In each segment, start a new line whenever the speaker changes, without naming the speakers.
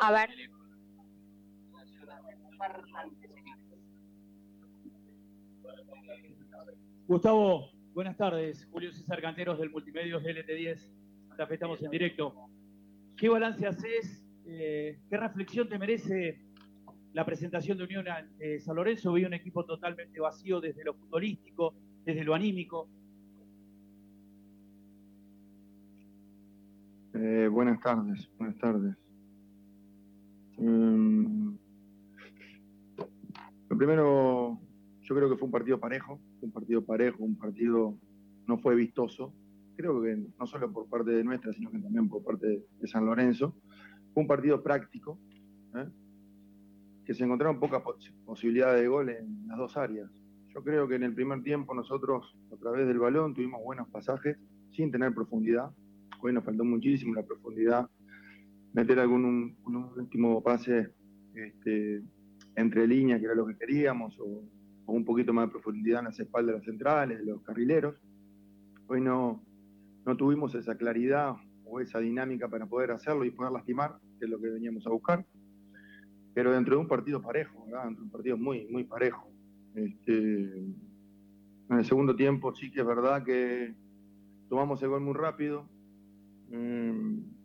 A ver.
Gustavo, buenas tardes. Julio César Canteros del Multimedios LT10. Santa Fe estamos en directo. ¿Qué balance haces? Eh, ¿Qué reflexión te merece la presentación de Unión a eh, San Lorenzo? Vi un equipo totalmente vacío desde lo futbolístico, desde lo anímico.
Eh, buenas tardes, buenas tardes. Mm, lo primero, yo creo que fue un partido parejo, un partido parejo, un partido no fue vistoso. Creo que no solo por parte de nuestra, sino que también por parte de San Lorenzo. Fue un partido práctico, ¿eh? que se encontraron pocas posibilidades de gol en las dos áreas. Yo creo que en el primer tiempo nosotros, a través del balón, tuvimos buenos pasajes sin tener profundidad. Hoy nos faltó muchísimo la profundidad. Meter algún un, último pase este, entre líneas, que era lo que queríamos, o, un poquito más de profundidad en las espaldas de los centrales, de los carrileros. Hoy no, no tuvimos esa claridad o esa dinámica para poder hacerlo y poder lastimar, que es lo que veníamos a buscar. Pero dentro de un partido parejo, dentro de un partido muy, muy parejo. Este, en el segundo tiempo sí que es verdad que tomamos el gol muy rápido, mm,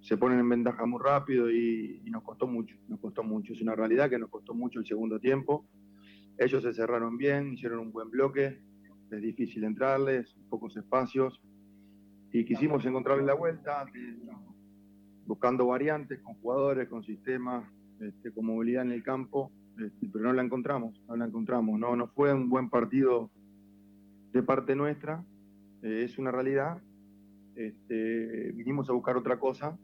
se ponen en ventaja muy rápido y, nos costó mucho, nos costó mucho. Es una realidad que nos costó mucho el segundo tiempo. Ellos se cerraron bien, hicieron un buen bloque, es difícil entrarles, pocos espacios, y quisimos encontrarle la vuelta, buscando variantes con jugadores, con sistemas, este, con movilidad en el campo, este, pero no la encontramos, no la encontramos. No, no fue un buen partido de parte nuestra, eh, es una realidad. Este, vinimos a buscar otra cosa,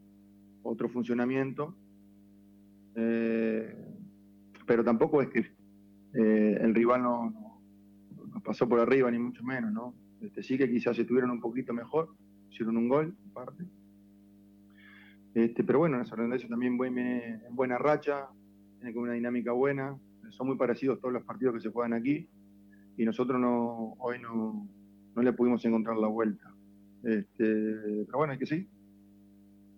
otro funcionamiento, eh, pero tampoco es que eh, el rival no, nos pasó por arriba, ni mucho menos, ¿no? Este, sí que quizás estuvieron un poquito mejor, hicieron un gol, parte. Este, pero bueno, San Lorenzo también viene en buena racha, tiene con una dinámica buena, son muy parecidos todos los partidos que se juegan aquí y nosotros no, hoy no, no le pudimos encontrar la vuelta. Este, pero bueno, hay que sí.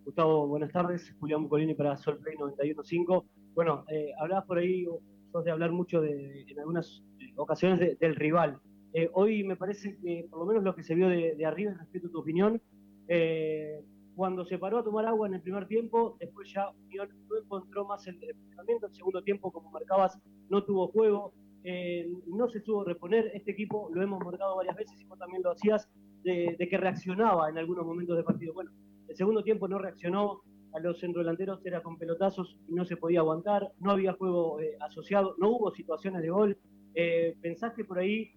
Gustavo, buenas tardes. Julián Bucolini para Sol Play 91.5. Bueno, eh, hablabas por ahí, sos de hablar mucho de, en algunas ocasiones del rival. Eh, hoy me parece que, por lo menos lo que se vio de, de arriba, respeto a tu opinión, eh, cuando se paró a tomar agua en el primer tiempo, después ya Unión no encontró más el funcionamiento. El segundo tiempo, como marcabas, no tuvo juego, eh, no se supo reponer. Este equipo lo hemos marcado varias veces y vos también lo hacías, de, que reaccionaba en algunos momentos del partido. Bueno, el segundo tiempo no reaccionó, a los centrodelanteros era con pelotazos y no se podía aguantar, no había juego eh, asociado, no hubo situaciones de gol. Eh, ¿Pensás que por ahí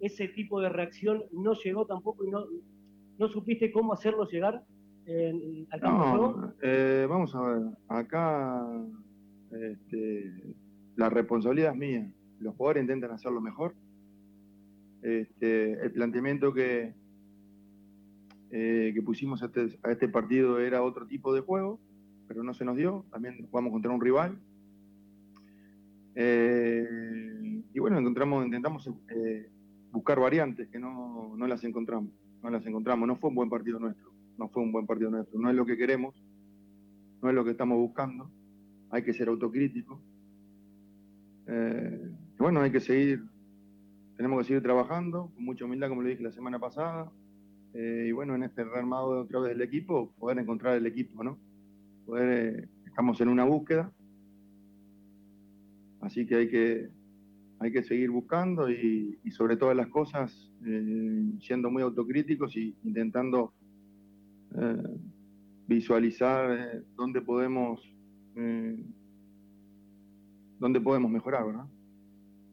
ese tipo de reacción no llegó tampoco y no, ¿No supiste cómo hacerlo llegar al campo?
No, eh, vamos a ver, acá este, la responsabilidad es mía. Los jugadores intentan hacerlo mejor. Este, el planteamiento que, eh, que pusimos a este, a este, partido era otro tipo de juego, pero no se nos dio. También jugamos contra un rival. Eh, y bueno, intentamos buscar variantes que no, no las encontramos no las encontramos. No fue un buen partido nuestro, no fue un buen partido nuestro. No es lo que queremos, no es lo que estamos buscando. Hay que ser autocrítico. Eh, bueno, hay que seguir, tenemos que seguir trabajando con mucha humildad, como le dije la semana pasada. Eh, y bueno, en este rearmado otra vez del equipo, poder encontrar el equipo, ¿no? Poder, eh, estamos en una búsqueda. Así que hay que hay que seguir buscando y, sobre todas las cosas eh, siendo muy autocríticos y intentando visualizar dónde podemos dónde podemos mejorar, ¿verdad?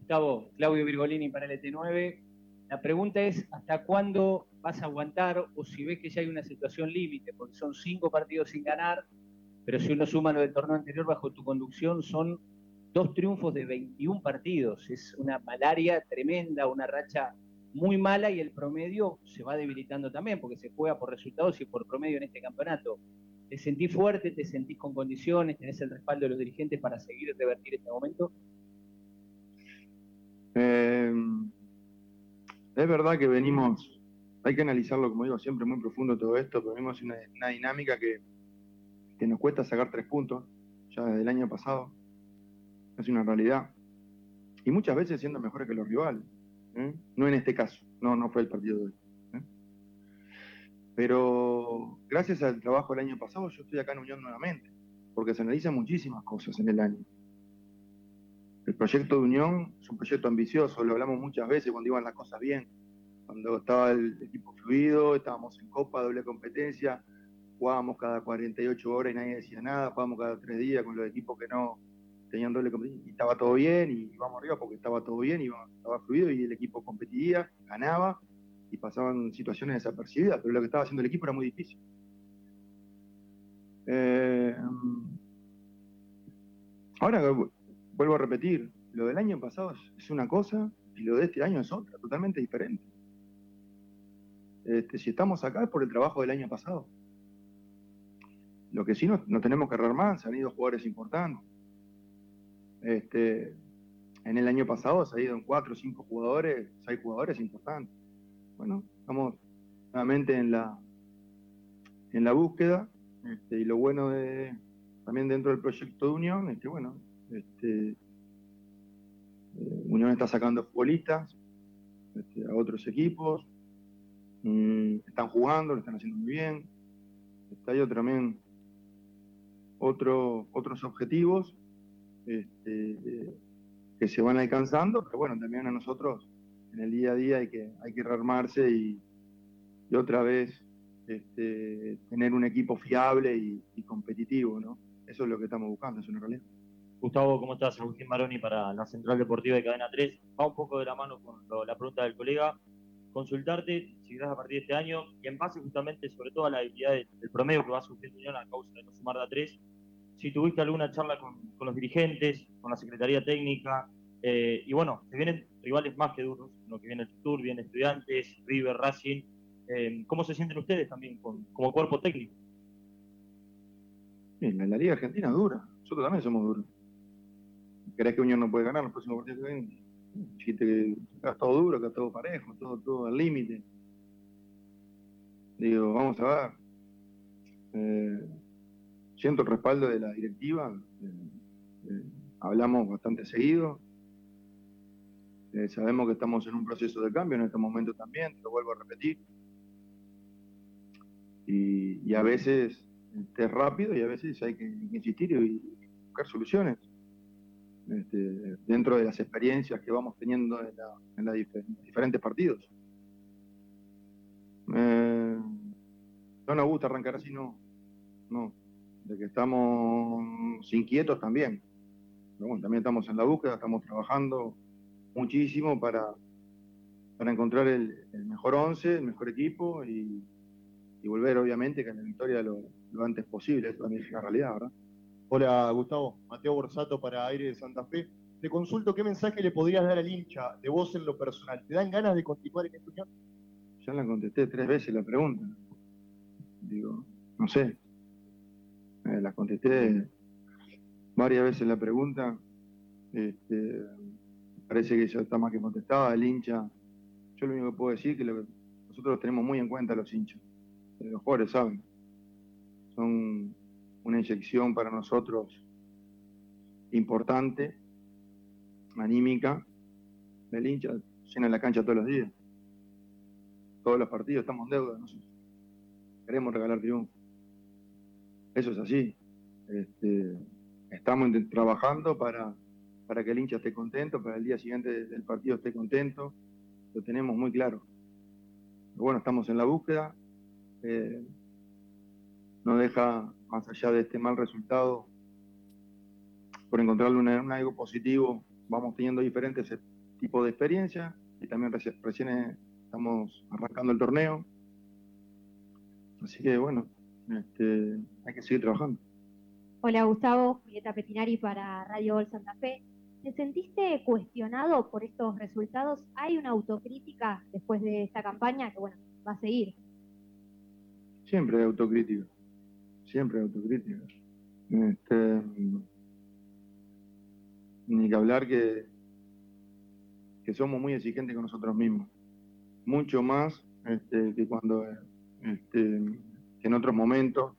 Gustavo, Claudio Virgolini para el ET9. La pregunta es, ¿hasta cuándo vas a aguantar o si ves que ya hay una situación límite? Porque son cinco partidos sin ganar, pero si uno suma lo del torneo anterior bajo tu conducción, son dos triunfos de 21 partidos. Es una malaria tremenda, una racha muy mala y el promedio se va debilitando también porque se juega por resultados y por promedio en este campeonato. ¿Te sentís fuerte? ¿Te sentís con condiciones? ¿Tenés el respaldo de los dirigentes para seguir revertir este momento?
Eh, es verdad que venimos hay que analizarlo, como digo, siempre muy profundo todo esto, pero vemos una, una dinámica que, que nos cuesta sacar tres puntos ya desde el año pasado. Es una realidad. Y muchas veces siendo mejores que los rivales. ¿eh? No en este caso, no, no fue el partido de hoy. ¿eh? Pero gracias al trabajo del año pasado, yo estoy acá en Unión nuevamente, porque se analizan muchísimas cosas en el año. Proyecto de Unión es un proyecto ambicioso, lo hablamos muchas veces cuando iban las cosas bien, cuando estaba el equipo fluido, estábamos en Copa, doble competencia, jugábamos cada 48 horas y nadie decía nada, jugábamos cada tres días con los equipos que no tenían doble competencia y estaba todo bien y íbamos arriba porque estaba todo bien y estaba fluido y el equipo competía, ganaba y pasaban situaciones desapercibidas, pero lo que estaba haciendo el equipo era muy difícil. Eh, ahora vuelvo a repetir, lo del año pasado es una cosa y lo de este año es otra, totalmente diferente. Este, si estamos acá es por el trabajo del año pasado. Lo que sí no, tenemos que errar más, se han ido jugadores importantes. Este, en el año pasado se han ido en cuatro o cinco jugadores, seis jugadores importantes. Bueno, estamos nuevamente en la en la búsqueda este, y lo bueno de también dentro del proyecto de Unión es que bueno, este, eh, Unión está sacando futbolistas este, a otros equipos, Mm, están jugando, lo están haciendo muy bien. Está ahí también otro, otros objetivos este, que se van alcanzando, pero bueno, también a nosotros en el día a día hay que, hay que rearmarse y, otra vez este, tener un equipo fiable y, competitivo, ¿no? Eso es lo que estamos buscando, es una realidad.
Gustavo, ¿cómo estás? Agustín Maroni para la Central Deportiva de Cadena 3. Va un poco de la mano con la pregunta del colega consultarte si a partir de este año y en base justamente sobre todo a la habilidad del, promedio que va a sufrir Unión a causa de no sumar de a tres, si tuviste alguna charla con, los dirigentes, con la Secretaría Técnica, eh, y bueno, se vienen rivales más que duros, lo que viene el Tour, viene Estudiantes, River, Racing, eh, ¿cómo se sienten ustedes también como cuerpo técnico?
Bien, la Liga Argentina es dura, nosotros también somos duros. ¿Crees que Unión no puede ganar los próximos partidos que vienen? Dijiste que acá todo duro, acá todo parejo, todo, todo al límite. Digo, vamos a ver. Eh, siento el respaldo de la directiva. Eh, eh, hablamos bastante seguido. sabemos que estamos en un proceso de cambio en este momento también, te lo vuelvo a repetir. Y, a veces es rápido y a veces hay que insistir y buscar soluciones este, dentro de las experiencias que vamos teniendo en, la, diferentes partidos. Eh, no nos gusta arrancar así, no. No. De que estamos inquietos también. Pero bueno, también estamos en la búsqueda, estamos trabajando muchísimo para, para encontrar el, mejor once, el mejor equipo y, volver obviamente con la victoria lo, lo antes posible. Eso también es la realidad, ¿verdad?
Hola Gustavo, Mateo Borsato para Aire de Santa Fe. Te consulto qué mensaje le podrías dar al hincha de vos en lo personal. ¿Te dan ganas de continuar en esta unión?
Ya la contesté tres veces la pregunta. Digo, no sé. Eh, la contesté varias veces la pregunta. Este, parece que ya está más que contestada. El hincha, yo lo único que puedo decir es que, lo nosotros tenemos muy en cuenta los hinchas. Eh, los jugadores saben. Son una inyección para nosotros importante, anímica. El hincha llena la cancha todos los días. Todos los partidos estamos en deuda nosotros. Queremos regalar triunfo. Eso es así. Este, estamos trabajando para, para que el hincha esté contento, para el día siguiente del partido esté contento. Lo tenemos muy claro. Pero bueno, estamos en la búsqueda. Eh, no deja más allá de este mal resultado, por encontrarle un, algo positivo, vamos teniendo diferentes e, tipos de experiencias y también recién, estamos arrancando el torneo. Así que bueno, este, hay que seguir trabajando.
Hola Gustavo, Julieta Petinari para Radio Gol Santa Fe. ¿Te sentiste cuestionado por estos resultados? ¿Hay una autocrítica después de esta campaña que bueno, va a seguir?
Siempre hay autocrítica siempre autocrítica. Este, ni que hablar que, que somos muy exigentes con nosotros mismos. Mucho más este, que cuando este, que en otros momentos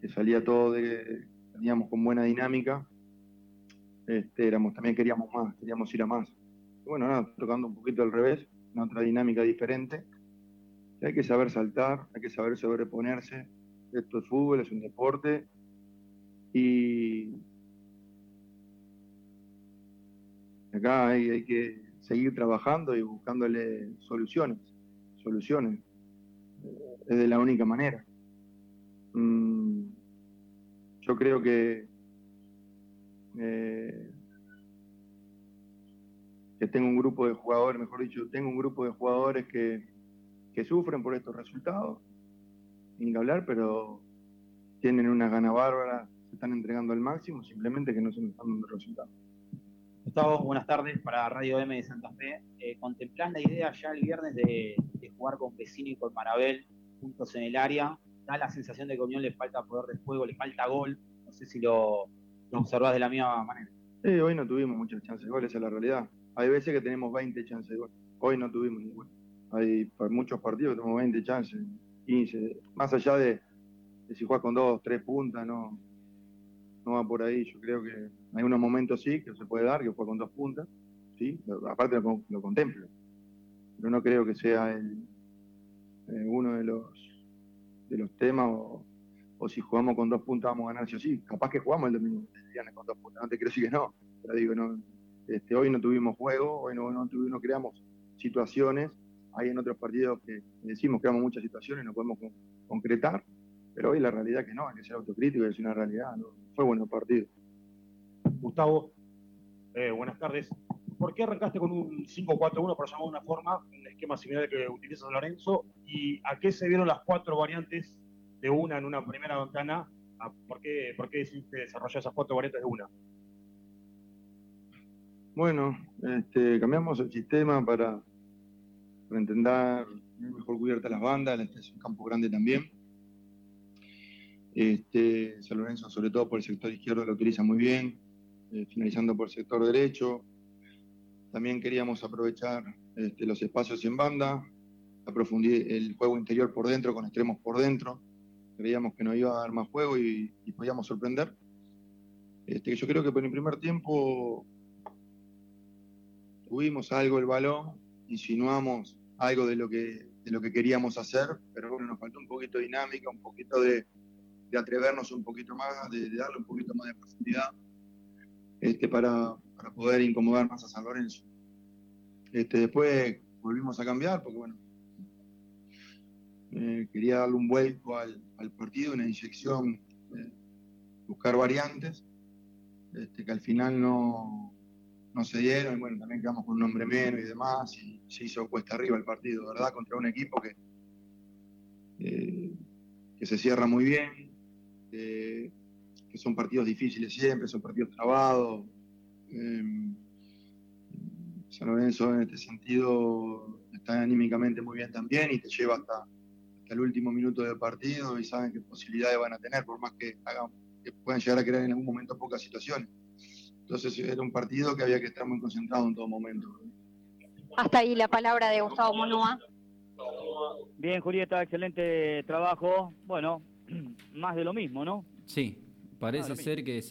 que salía todo de teníamos con buena dinámica este, éramos también queríamos más queríamos ir a más bueno nada tocando un poquito al revés en otra dinámica diferente hay que saber saltar hay que saber sobreponerse esto es fútbol es un deporte. Y acá hay, que seguir trabajando y buscándole soluciones soluciones. Es de la única manera. Mm, yo creo que, eh, que tengo un grupo de jugadores, mejor dicho, tengo un grupo de jugadores que, que sufren por estos resultados, sin que hablar, pero tienen una gana bárbara, se están entregando al máximo, simplemente que no se nos están dando resultados.
Gustavo, buenas tardes para Radio M de Santa Fe. Eh, ¿Contemplás la idea ya el viernes de, de jugar con Vecino y con Marabel puntos en el área? Da la sensación de que a Unión le falta poder de juego, le falta gol. No sé si lo, lo observás de la misma manera.
Sí, hoy no tuvimos muchas chances de gol, esa es la realidad. Hay veces que tenemos 20 chances de gol. Hoy no tuvimos ninguna. Hay muchos partidos que tenemos 20 chances, 15. Más allá de, si juegas con dos, tres puntas, no, no va por ahí. Yo creo que hay unos momentos sí que se puede dar, que juega con dos puntas. ¿sí? Aparte lo, lo contemplo. Pero no creo que sea el, eh, uno de los, de los temas o, o, si jugamos con dos puntas vamos a ganar sí sí. Capaz que jugamos el domingo el viernes con dos puntas, no te quiero que no, pero digo, no, este, hoy no tuvimos juego, hoy no, no, tuvimos, no creamos situaciones, hay en otros partidos que decimos que creamos muchas situaciones, no podemos con, concretar, pero hoy la realidad que no, hay que ser autocrítico y es una realidad, no, fue bueno el partido.
Gustavo, eh, buenas tardes. ¿Por qué arrancaste con un 5-4-1, por llamar de una forma, un esquema similar al que utiliza San Lorenzo? ¿Y a qué se vieron las cuatro variantes de una en una primera ventana? ¿Por qué, por qué decidiste desarrollar esas cuatro variantes de una?
Bueno, este, cambiamos el sistema para, para intentar mejor cubiertas las bandas, este es un campo grande también. Este, San Lorenzo, sobre todo por el sector izquierdo, lo utiliza muy bien, eh, finalizando por el sector derecho, también queríamos aprovechar este, los espacios en banda, aprofundir el juego interior por dentro, con extremos por dentro. Creíamos que nos iba a dar más juego y, y podíamos sorprender. Este, yo creo que por el primer tiempo tuvimos algo el balón, insinuamos algo de lo que, de lo que queríamos hacer, pero bueno, nos faltó un poquito de dinámica, un poquito de, de atrevernos un poquito más, de, darle un poquito más de profundidad este, para, para poder incomodar más a San Lorenzo. Este, después volvimos a cambiar porque, bueno, eh, quería darle un vuelco al, al partido, una inyección, eh, buscar variantes, este, que al final no, no se dieron, y bueno, también quedamos con un hombre menos y demás, y se hizo cuesta arriba el partido, ¿verdad? Contra un equipo que, eh, que se cierra muy bien, que son partidos difíciles siempre, son partidos trabados. Eh, San Lorenzo en este sentido está anímicamente muy bien también y te lleva hasta, hasta, el último minuto del partido y saben qué posibilidades van a tener, por más que, hagan, que puedan llegar a crear en algún momento pocas situaciones. Entonces era un partido que había que estar muy concentrado en todo momento.
Hasta ahí la palabra de Gustavo Monúa.
Bien, Julieta, excelente trabajo. Bueno, más de lo mismo, ¿no?
Sí, parece ser que